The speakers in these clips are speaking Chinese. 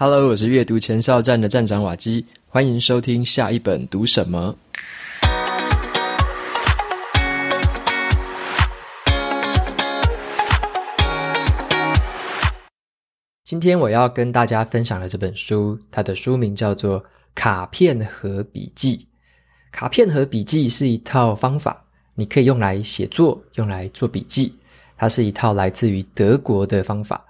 Hello，我是阅读前哨站的站长瓦基，欢迎收听下一本读什么。今天我要跟大家分享的这本书，它的书名叫做《卡片和笔记》。卡片和笔记是一套方法，你可以用来写作，用来做笔记。它是一套来自于德国的方法。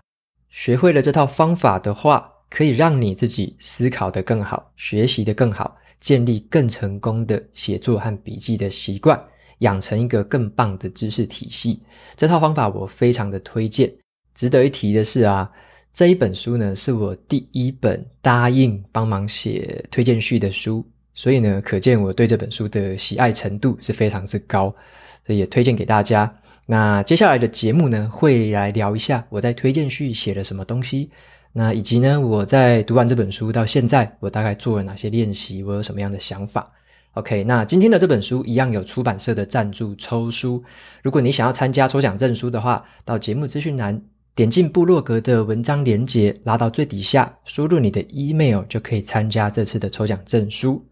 学会了这套方法的话，可以让你自己思考得更好，学习得更好，建立更成功的写作和笔记的习惯，养成一个更棒的知识体系。这套方法我非常的推荐。值得一提的是啊，这一本书呢是我第一本答应帮忙写推荐序的书，所以呢，可见我对这本书的喜爱程度是非常之高，所以也推荐给大家。那接下来的节目呢，会来聊一下我在推荐序写了什么东西。那以及呢，我在读完这本书到现在，我大概做了哪些练习？我有什么样的想法？OK，那今天的这本书一样有出版社的赞助抽书。如果你想要参加抽奖证书的话，到节目资讯栏点进部落格的文章连接，拉到最底下，输入你的 email 就可以参加这次的抽奖证书。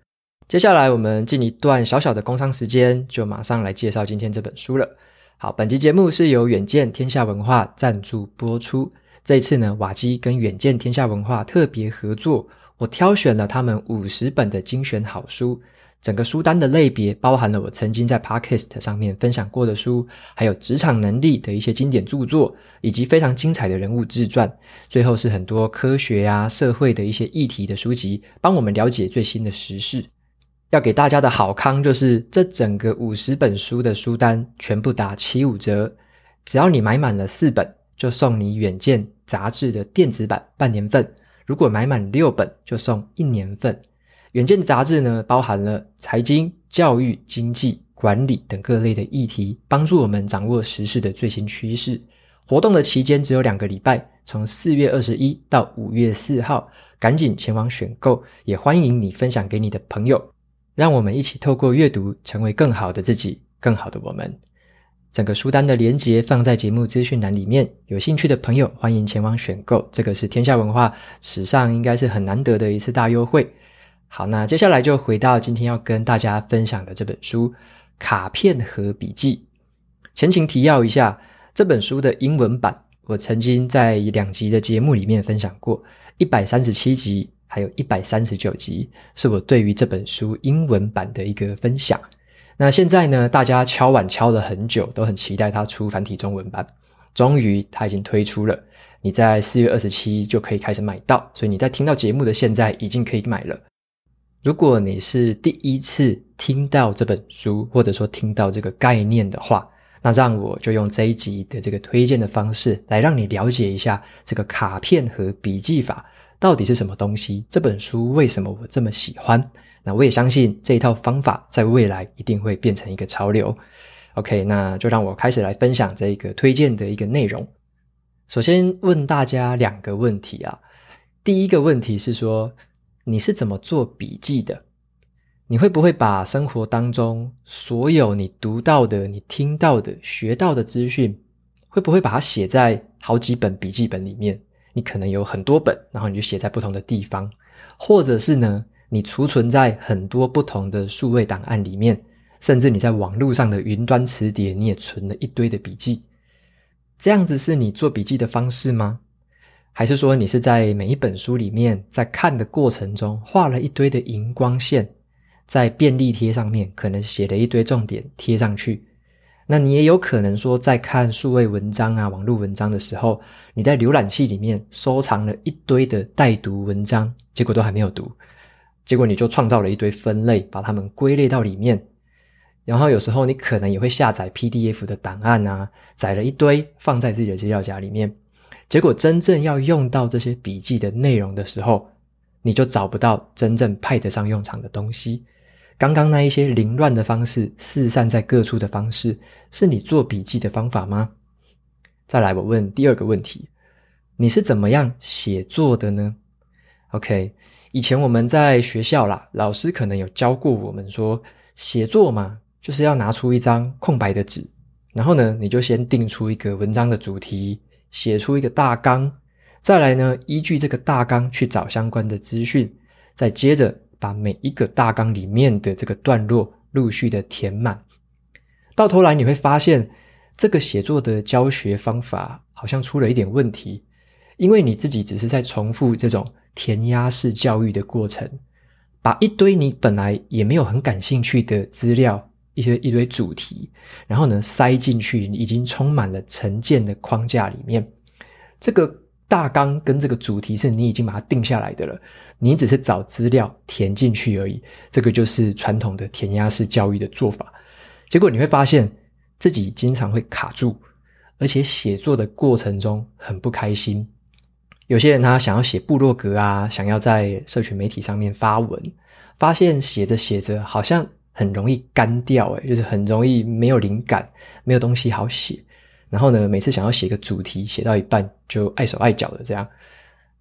接下来我们进一段小小的工商时间，就马上来介绍今天这本书了。好，本集节目是由远见天下文化赞助播出。这一次呢，瓦基跟远见天下文化特别合作，我挑选了他们五十本的精选好书。整个书单的类别包含了我曾经在 Podcast 上面分享过的书，还有职场能力的一些经典著作，以及非常精彩的人物自传。最后是很多科学啊、社会的一些议题的书籍，帮我们了解最新的时事。要给大家的好康就是，这整个五十本书的书单全部打七五折，只要你买满了四本，就送你远见杂志的电子版半年份，如果买满六本就送一年份。远见杂志呢，包含了财经、教育、经济、管理等各类的议题，帮助我们掌握时事的最新趋势。活动的期间只有两个礼拜，从四月二十一到五月四号，赶紧前往选购，也欢迎你分享给你的朋友，让我们一起透过阅读，成为更好的自己，更好的我们。整个书单的连接放在节目资讯栏里面，有兴趣的朋友欢迎前往选购。这个是天下文化史上应该是很难得的一次大优惠。好，那接下来就回到今天要跟大家分享的这本书《卡片和笔记》。前情提要一下，这本书的英文版我曾经在两集的节目里面分享过，一百三十七集还有一百三十九集是我对于这本书英文版的一个分享。那现在呢，大家敲碗敲了很久，都很期待它出繁体中文版。终于，它已经推出了，你在四月二十七就可以开始买到。所以你在听到节目的现在，已经可以买了。如果你是第一次听到这本书，或者说听到这个概念的话，那让我就用这一集的这个推荐的方式，来让你了解一下这个卡片和笔记法到底是什么东西。这本书为什么我这么喜欢？那我也相信这一套方法在未来一定会变成一个潮流。OK，那就让我开始来分享这一个推荐的一个内容。首先问大家两个问题啊。第一个问题是说，你是怎么做笔记的？你会不会把生活当中所有你读到的、你听到的、学到的资讯，会不会把它写在好几本笔记本里面？你可能有很多本，然后你就写在不同的地方，或者是呢？你储存在很多不同的数位档案里面，甚至你在网络上的云端磁碟，你也存了一堆的笔记。这样子是你做笔记的方式吗？还是说你是在每一本书里面，在看的过程中画了一堆的荧光线，在便利贴上面可能写了一堆重点贴上去？那你也有可能说，在看数位文章啊、网络文章的时候，你在浏览器里面收藏了一堆的待读文章，结果都还没有读。结果你就创造了一堆分类，把它们归类到里面。然后有时候你可能也会下载 PDF 的档案啊，载了一堆放在自己的资料夹里面。结果真正要用到这些笔记的内容的时候，你就找不到真正派得上用场的东西。刚刚那一些凌乱的方式，四散在各处的方式，是你做笔记的方法吗？再来，我问第二个问题：你是怎么样写作的呢？OK。以前我们在学校啦，老师可能有教过我们说，写作嘛，就是要拿出一张空白的纸，然后呢，你就先定出一个文章的主题，写出一个大纲，再来呢，依据这个大纲去找相关的资讯，再接着把每一个大纲里面的这个段落陆续的填满。到头来你会发现，这个写作的教学方法好像出了一点问题，因为你自己只是在重复这种填鸭式教育的过程，把一堆你本来也没有很感兴趣的资料，一些一堆主题，然后呢塞进去你已经充满了成见的框架里面。这个大纲跟这个主题是你已经把它定下来的了，你只是找资料填进去而已。这个就是传统的填鸭式教育的做法。结果你会发现自己经常会卡住，而且写作的过程中很不开心。有些人他想要写部落格啊，想要在社群媒体上面发文，发现写着写着好像很容易干掉，诶，就是很容易没有灵感，没有东西好写。然后呢，每次想要写个主题，写到一半就碍手碍脚的这样。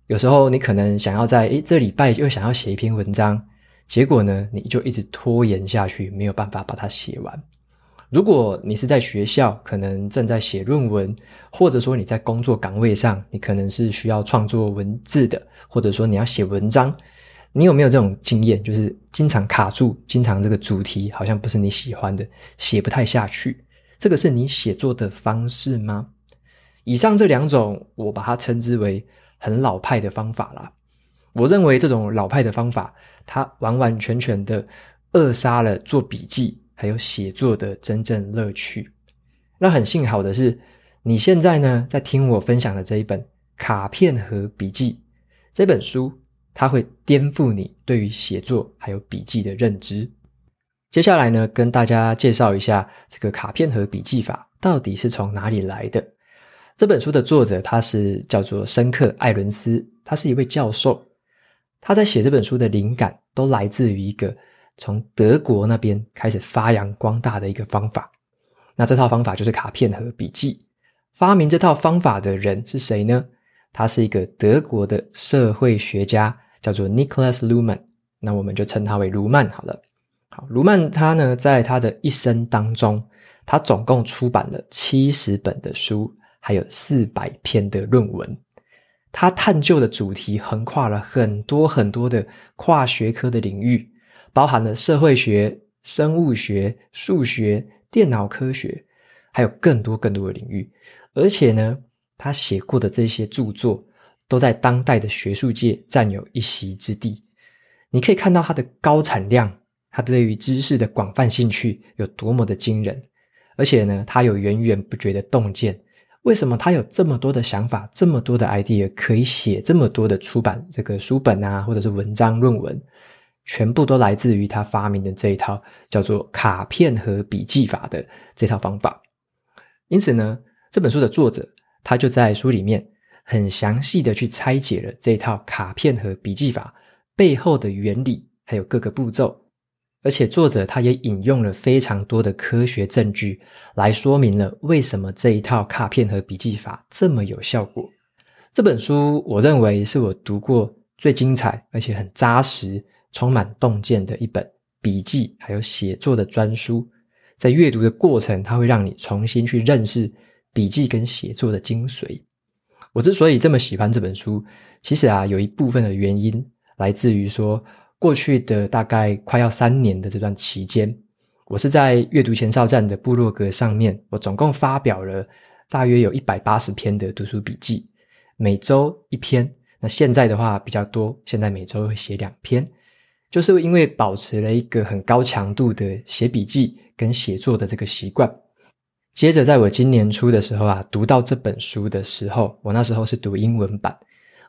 有时候你可能想要在诶这礼拜又想要写一篇文章，结果呢，你就一直拖延下去，没有办法把它写完。如果你是在学校，可能正在写论文，或者说你在工作岗位上，你可能是需要创作文字的，或者说你要写文章，你有没有这种经验？就是经常卡住，经常这个主题好像不是你喜欢的，写不太下去。这个是你写作的方式吗？以上这两种，我把它称之为很老派的方法啦。我认为这种老派的方法，它完完全全的扼杀了做笔记还有写作的真正乐趣。那很幸好的是，你现在呢在听我分享的这一本《卡片和笔记》这本书，它会颠覆你对于写作还有笔记的认知。接下来呢，跟大家介绍一下这个卡片和笔记法到底是从哪里来的。这本书的作者他是叫做申克·艾伦斯，他是一位教授。他在写这本书的灵感都来自于一个从德国那边开始发扬光大的一个方法。那这套方法就是卡片和笔记。发明这套方法的人是谁呢？他是一个德国的社会学家，叫做 Nicolas Luhmann。那我们就称他为卢曼好了。好，卢曼他呢，在他的一生当中，他总共出版了七十本的书，还有四百篇的论文。他探究的主题横跨了很多很多的跨学科的领域，包含了社会学、生物学、数学、电脑科学，还有更多更多的领域。而且呢，他写过的这些著作，都在当代的学术界占有一席之地。你可以看到他的高产量。他对于知识的广泛兴趣有多么的惊人，而且呢，他有源源不绝的洞见。为什么他有这么多的想法，这么多的 idea 可以写这么多的出版这个书本啊，或者是文章论文，全部都来自于他发明的这一套叫做卡片和笔记法的这套方法。因此呢，这本书的作者他就在书里面很详细的去拆解了这套卡片和笔记法背后的原理，还有各个步骤。而且作者他也引用了非常多的科学证据，来说明了为什么这一套卡片和笔记法这么有效果。这本书我认为是我读过最精彩，而且很扎实、充满洞见的一本笔记还有写作的专书。在阅读的过程，它会让你重新去认识笔记跟写作的精髓。我之所以这么喜欢这本书，其实啊，有一部分的原因来自于说。过去的大概快要三年的这段期间，我是在阅读前哨站的部落格上面，我总共发表了大约有一百八十篇的读书笔记，每周一篇。那现在的话比较多，现在每周会写两篇，就是因为保持了一个很高强度的写笔记跟写作的这个习惯。接着，在我今年初的时候啊，读到这本书的时候，我那时候是读英文版，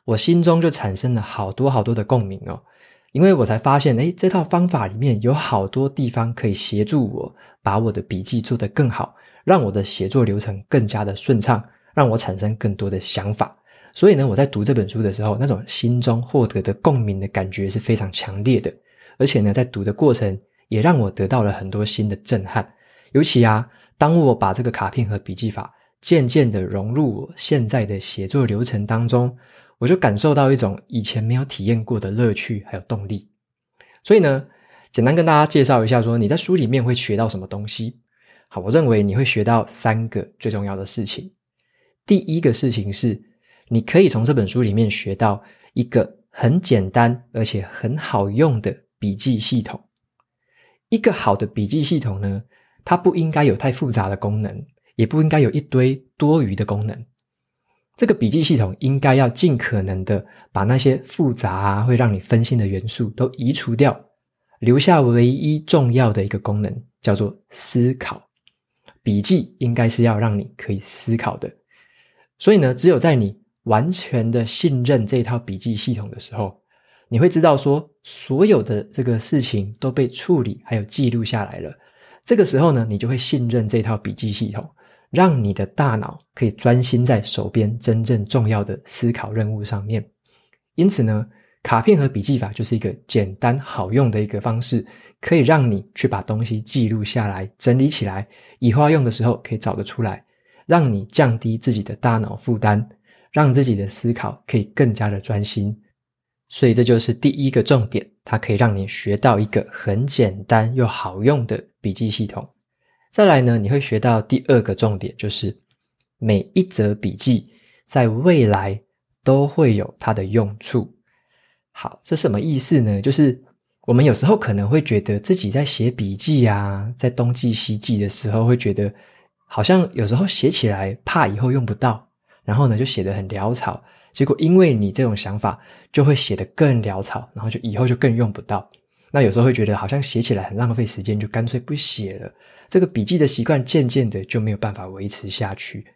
我心中就产生了好多好多的共鸣哦。因为我才发现，诶，这套方法里面有好多地方可以协助我把我的笔记做得更好，让我的写作流程更加的顺畅，让我产生更多的想法。所以呢，我在读这本书的时候，那种心中获得的共鸣的感觉是非常强烈的。而且呢，在读的过程也让我得到了很多新的震撼。尤其啊，当我把这个卡片和笔记法渐渐的融入我现在的写作流程当中。我就感受到一种以前没有体验过的乐趣，还有动力。所以呢，简单跟大家介绍一下，说你在书里面会学到什么东西。好，我认为你会学到三个最重要的事情。第一个事情是，你可以从这本书里面学到一个很简单而且很好用的笔记系统。一个好的笔记系统呢，它不应该有太复杂的功能，也不应该有一堆多余的功能。这个笔记系统应该要尽可能的把那些复杂啊，会让你分心的元素都移除掉，留下唯一重要的一个功能，叫做思考。笔记应该是要让你可以思考的。所以呢，只有在你完全的信任这套笔记系统的时候，你会知道说，所有的这个事情都被处理还有记录下来了。这个时候呢，你就会信任这套笔记系统，让你的大脑可以专心在手边真正重要的思考任务上面。因此呢，卡片和笔记法就是一个简单好用的一个方式，可以让你去把东西记录下来、整理起来，以后要用的时候可以找得出来。让你降低自己的大脑负担，让自己的思考可以更加的专心。所以这就是第一个重点，它可以让你学到一个很简单又好用的笔记系统。再来呢，你会学到第二个重点，就是每一则笔记在未来都会有它的用处。好，这什么意思呢？就是我们有时候可能会觉得自己在写笔记啊，在东记西记的时候，会觉得。好像有时候写起来怕以后用不到，然后呢就写得很潦草，结果因为你这种想法，就会写得更潦草，然后就以后就更用不到。那有时候会觉得好像写起来很浪费时间，就干脆不写了。这个笔记的习惯渐渐的就没有办法维持下去。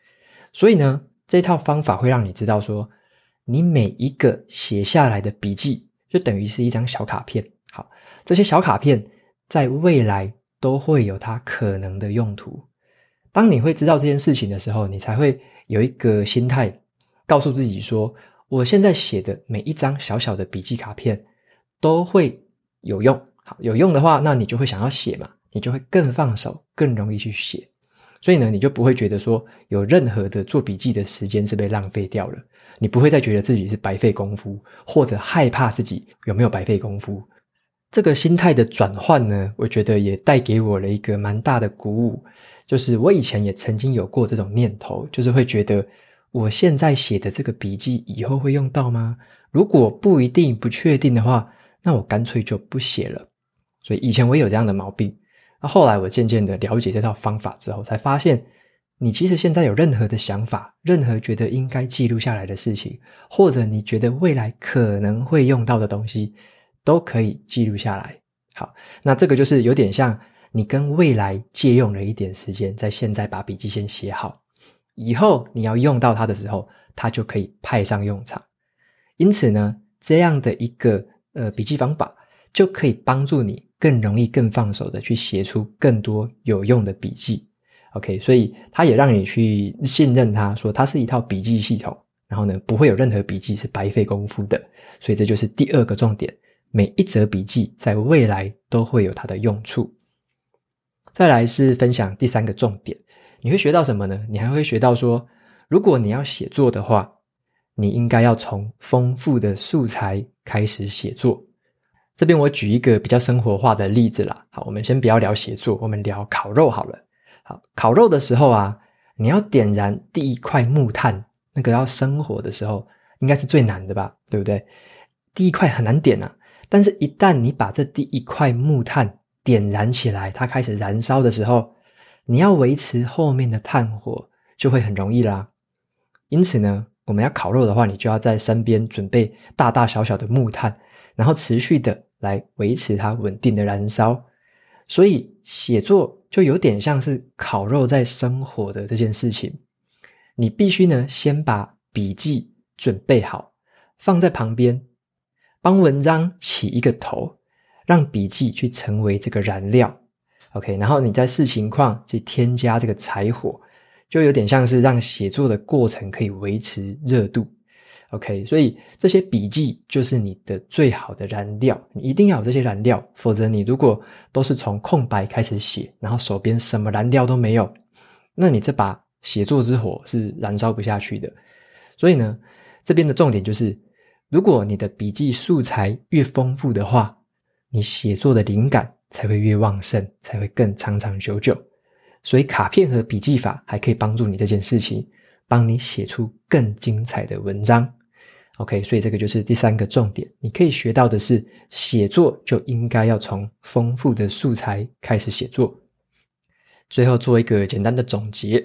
所以呢，这套方法会让你知道说，你每一个写下来的笔记就等于是一张小卡片。好，这些小卡片在未来都会有它可能的用途。当你会知道这件事情的时候，你才会有一个心态，告诉自己说：我现在写的每一张小小的笔记卡片都会有用。好，有用的话，那你就会想要写嘛，你就会更放手，更容易去写。所以呢，你就不会觉得说有任何的做笔记的时间是被浪费掉了，你不会再觉得自己是白费功夫，或者害怕自己有没有白费功夫。这个心态的转换呢，我觉得也带给我了一个蛮大的鼓舞。就是我以前也曾经有过这种念头，就是会觉得我现在写的这个笔记以后会用到吗？如果不一定、不确定的话，那我干脆就不写了。所以以前我也有这样的毛病。那后来我渐渐的了解这套方法之后，才发现，你其实现在有任何的想法，任何觉得应该记录下来的事情，或者你觉得未来可能会用到的东西，都可以记录下来。好，那这个就是有点像。你跟未来借用了一点时间，在现在把笔记先写好，以后你要用到它的时候，它就可以派上用场。因此呢，这样的一个呃笔记方法，就可以帮助你更容易、更放手的去写出更多有用的笔记。OK，所以它也让你去信任它，说它是一套笔记系统，然后呢，不会有任何笔记是白费功夫的。所以这就是第二个重点，每一则笔记在未来都会有它的用处。再来是分享第三个重点，你会学到什么呢？你还会学到说，如果你要写作的话，你应该要从丰富的素材开始写作。这边我举一个比较生活化的例子啦。好，我们先不要聊写作，我们聊烤肉好了。好，烤肉的时候啊，你要点燃第一块木炭，那个要生火的时候，应该是最难的吧？对不对？第一块很难点啊，但是一旦你把这第一块木炭点燃起来，它开始燃烧的时候，你要维持后面的炭火就会很容易啦。因此呢，我们要烤肉的话，你就要在身边准备大大小小的木炭，然后持续的来维持它稳定的燃烧。所以写作就有点像是烤肉在生火的这件事情，你必须呢先把笔记准备好，放在旁边，帮文章起一个头。让笔记去成为这个燃料，OK，然后你再视情况去添加这个柴火，就有点像是让写作的过程可以维持热度，OK，所以这些笔记就是你的最好的燃料，你一定要有这些燃料，否则你如果都是从空白开始写，然后手边什么燃料都没有，那你这把写作之火是燃烧不下去的。所以呢，这边的重点就是，如果你的笔记素材越丰富的话，你写作的灵感才会越旺盛，才会更长长久久。所以卡片和笔记法还可以帮助你这件事情，帮你写出更精彩的文章。OK，所以这个就是第三个重点，你可以学到的是，写作就应该要从丰富的素材开始写作。最后做一个简单的总结，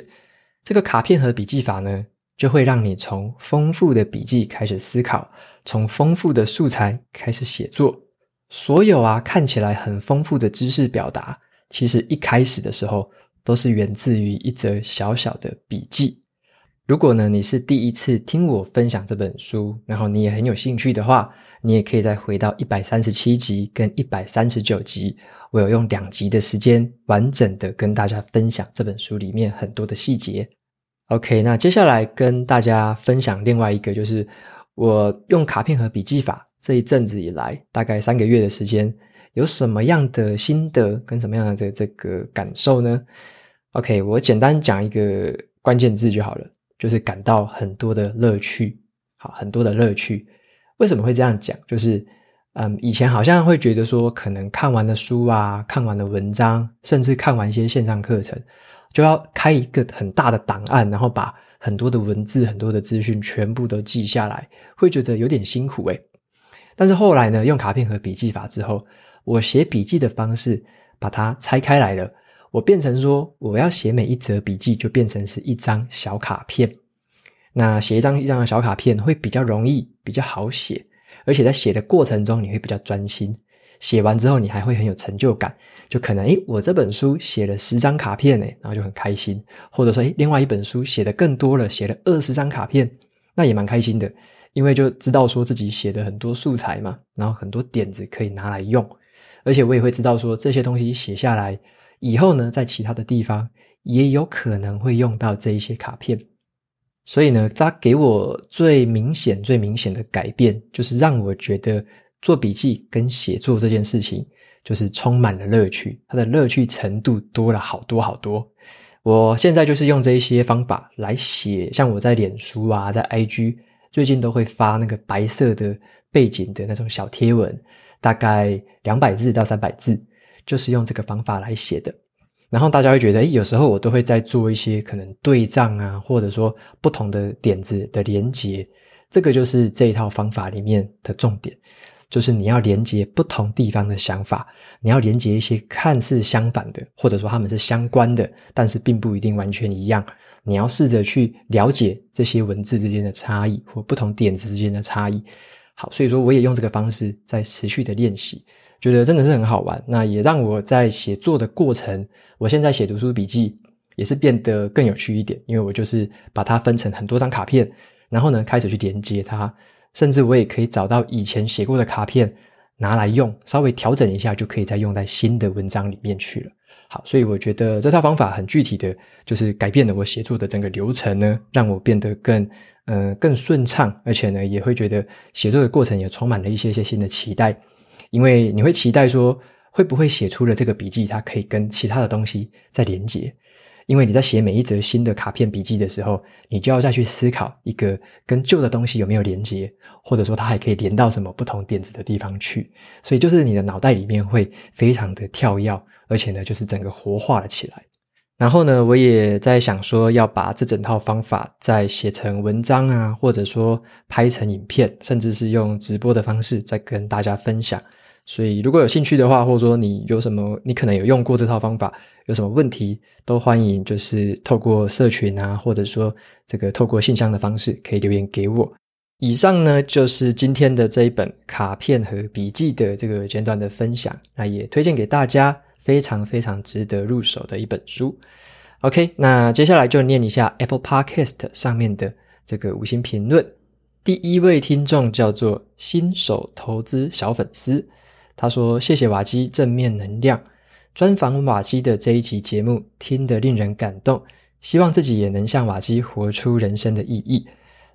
这个卡片和笔记法呢，就会让你从丰富的笔记开始思考，从丰富的素材开始写作。所有啊看起来很丰富的知识表达，其实一开始的时候都是源自于一则小小的笔记。如果呢，你是第一次听我分享这本书，然后你也很有兴趣的话，你也可以再回到一百三十七集跟一百三十九集，我有用两集的时间完整的跟大家分享这本书里面很多的细节。OK，那接下来跟大家分享另外一个，就是我用卡片和笔记法这一阵子以来，大概三个月的时间，有什么样的心得跟什么样的这这个感受呢？OK，我简单讲一个关键字就好了。就是感到很多的乐趣，好，很多的乐趣。为什么会这样讲？就是，嗯，以前好像会觉得说，可能看完了书啊，看完了文章，甚至看完一些线上课程，就要开一个很大的档案，然后把很多的文字、很多的资讯全部都记下来，会觉得有点辛苦诶。但是后来呢，用卡片和笔记法之后，我写笔记的方式把它拆开来了。我变成说，我要写每一则笔记，就变成是一张小卡片。那写一张一张的小卡片会比较容易，比较好写，而且在写的过程中你会比较专心。写完之后你还会很有成就感，就可能诶，我这本书写了十张卡片诶，然后就很开心。或者说诶，另外一本书写的更多了，写了二十张卡片，那也蛮开心的，因为就知道说自己写的很多素材嘛，然后很多点子可以拿来用，而且我也会知道说这些东西写下来。以后呢，在其他的地方也有可能会用到这一些卡片，所以呢，它给我最明显、最明显的改变，就是让我觉得做笔记跟写作这件事情，就是充满了乐趣，它的乐趣程度多了好多好多。我现在就是用这一些方法来写，像我在脸书啊，在 IG 最近都会发那个白色的背景的那种小贴文，大概两百字到三百字。就是用这个方法来写的，然后大家会觉得，诶，有时候我都会在做一些可能对仗啊，或者说不同的点子的连接，这个就是这一套方法里面的重点，就是你要连接不同地方的想法，你要连接一些看似相反的，或者说他们是相关的，但是并不一定完全一样，你要试着去了解这些文字之间的差异或不同点子之间的差异。好，所以说我也用这个方式在持续的练习。觉得真的是很好玩，那也让我在写作的过程，我现在写读书笔记也是变得更有趣一点，因为我就是把它分成很多张卡片，然后呢开始去连接它，甚至我也可以找到以前写过的卡片拿来用，稍微调整一下就可以再用在新的文章里面去了。好，所以我觉得这套方法很具体的就是改变了我写作的整个流程呢，让我变得更呃更顺畅，而且呢也会觉得写作的过程也充满了一些些新的期待。因为你会期待说，会不会写出了这个笔记，它可以跟其他的东西再连接？因为你在写每一则新的卡片笔记的时候，你就要再去思考一个跟旧的东西有没有连接，或者说它还可以连到什么不同点子的地方去。所以就是你的脑袋里面会非常的跳跃，而且呢，就是整个活化了起来。然后呢，我也在想说，要把这整套方法再写成文章啊，或者说拍成影片，甚至是用直播的方式再跟大家分享。所以，如果有兴趣的话，或者说你有什么，你可能有用过这套方法，有什么问题，都欢迎就是透过社群啊，或者说这个透过信箱的方式，可以留言给我。以上呢，就是今天的这一本卡片和笔记的这个简短的分享，那也推荐给大家，非常非常值得入手的一本书。OK，那接下来就念一下 Apple Podcast 上面的这个五星评论。第一位听众叫做新手投资小粉丝。他说：“谢谢瓦基正面能量，专访瓦基的这一期节目听得令人感动，希望自己也能像瓦基活出人生的意义。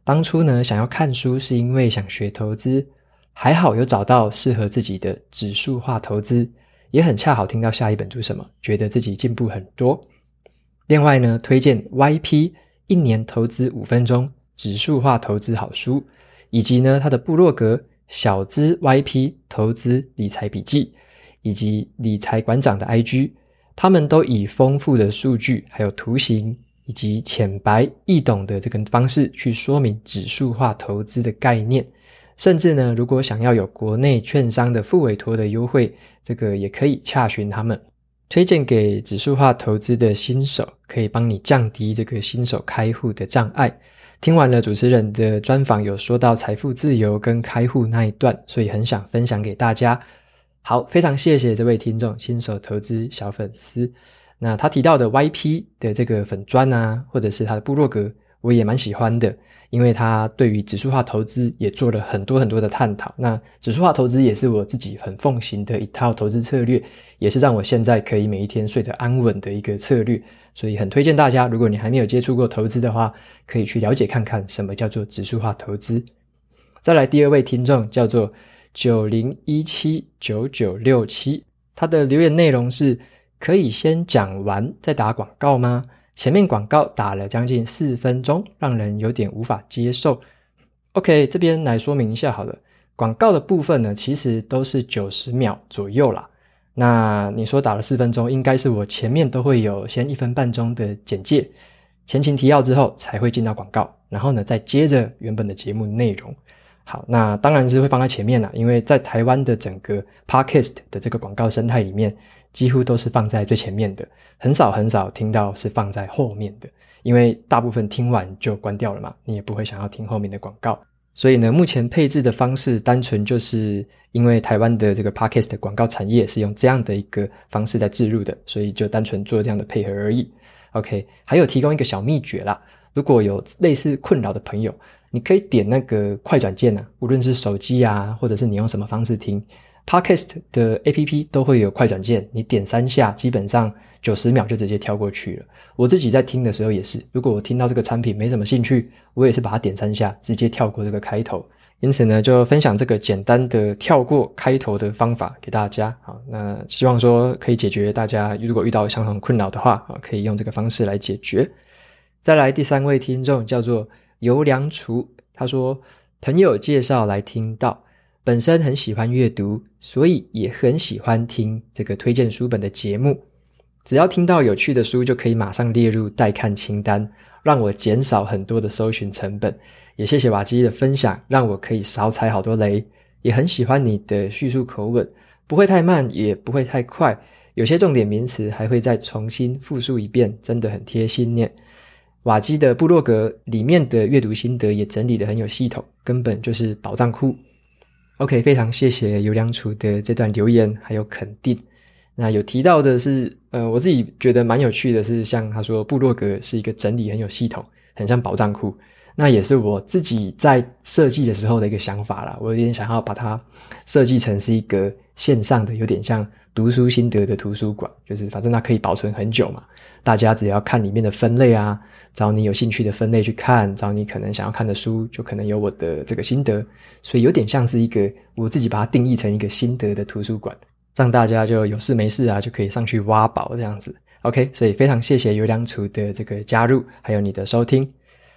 当初呢，想要看书是因为想学投资，还好有找到适合自己的指数化投资，也很恰好听到下一本读什么，觉得自己进步很多。另外呢，推荐 YP 一年投资五分钟指数化投资好书，以及呢他的部落格。”小资 YP 投资理财笔记，以及理财馆长的 IG，他们都以丰富的数据还有图形以及浅白易懂的这个方式去说明指数化投资的概念，甚至呢，如果想要有国内券商的副委托的优惠，这个也可以洽询他们，推荐给指数化投资的新手，可以帮你降低这个新手开户的障碍。听完了主持人的专访，有说到财富自由跟开户那一段，所以很想分享给大家。好，非常谢谢这位听众，新手投资小粉丝。那他提到的 YP 的这个粉砖啊，或者是他的部落格，我也蛮喜欢的，因为他对于指数化投资也做了很多很多的探讨。那指数化投资也是我自己很奉行的一套投资策略，也是让我现在可以每一天睡得安稳的一个策略。所以很推荐大家，如果你还没有接触过投资的话，可以去了解看看什么叫做指数化投资。再来第二位听众叫做九零一七九九六七，他的留言内容是。可以先讲完再打广告吗？前面广告打了将近四分钟，让人有点无法接受。OK，这边来说明一下好了。广告的部分呢，其实都是九十秒左右啦。那你说打了四分钟，应该是我前面都会有先一分半钟的简介、前情提要之后，才会进到广告，然后呢，再接着原本的节目内容。好，那当然是会放在前面啦，因为在台湾的整个 Podcast 的这个广告生态里面。几乎都是放在最前面的，很少很少听到是放在后面的，因为大部分听完就关掉了嘛，你也不会想要听后面的广告。所以呢，目前配置的方式单纯就是因为台湾的这个 Podcast 的广告产业是用这样的一个方式在置入的，所以就单纯做这样的配合而已。OK，还有提供一个小秘诀啦，如果有类似困扰的朋友，你可以点那个快转键啊，无论是手机啊，或者是你用什么方式听。Podcast 的 APP 都会有快转键，你点三下，基本上九十秒就直接跳过去了。我自己在听的时候也是，如果我听到这个产品没什么兴趣，我也是把它点三下，直接跳过这个开头。因此呢，就分享这个简单的跳过开头的方法给大家。好，那希望说可以解决大家如果遇到相同困扰的话啊，可以用这个方式来解决。再来第三位听众叫做游良厨，他说朋友介绍来听到。本身很喜欢阅读，所以也很喜欢听这个推荐书本的节目。只要听到有趣的书，就可以马上列入待看清单，让我减少很多的搜寻成本。也谢谢瓦基的分享，让我可以少踩好多雷。也很喜欢你的叙述口吻，不会太慢，也不会太快，有些重点名词还会再重新复述一遍，真的很贴心念。瓦基的部落格里面的阅读心得也整理得很有系统，根本就是宝藏库。OK，非常谢谢尤良楚的这段留言还有肯定。那有提到的是，呃，我自己觉得蛮有趣的是，像他说部落格是一个整理很有系统，很像宝藏库。那也是我自己在设计的时候的一个想法啦。我有点想要把它设计成是一个线上的，有点像读书心得的图书馆，就是反正它可以保存很久嘛。大家只要看里面的分类啊，找你有兴趣的分类去看，找你可能想要看的书，就可能有我的这个心得，所以有点像是一个我自己把它定义成一个心得的图书馆，让大家就有事没事啊，就可以上去挖宝这样子。OK，所以非常谢谢游良厨的这个加入，还有你的收听。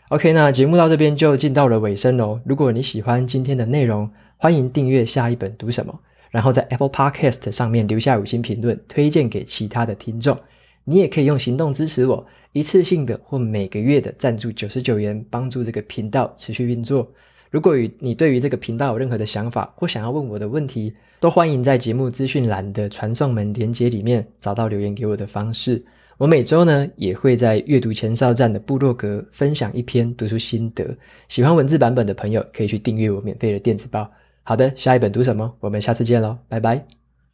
OK，那节目到这边就进到了尾声喽。如果你喜欢今天的内容，欢迎订阅下一本读什么，然后在 Apple Podcast 上面留下五星评论，推荐给其他的听众。你也可以用行动支持我，一次性的或每个月的赞助九十九元，帮助这个频道持续运作。如果与你对于这个频道有任何的想法或想要问我的问题，都欢迎在节目资讯栏的传送门连接里面找到留言给我的方式。我每周呢也会在阅读前哨站的部落格分享一篇读书心得，喜欢文字版本的朋友可以去订阅我免费的电子报。好的，下一本读什么？我们下次见喽，拜拜。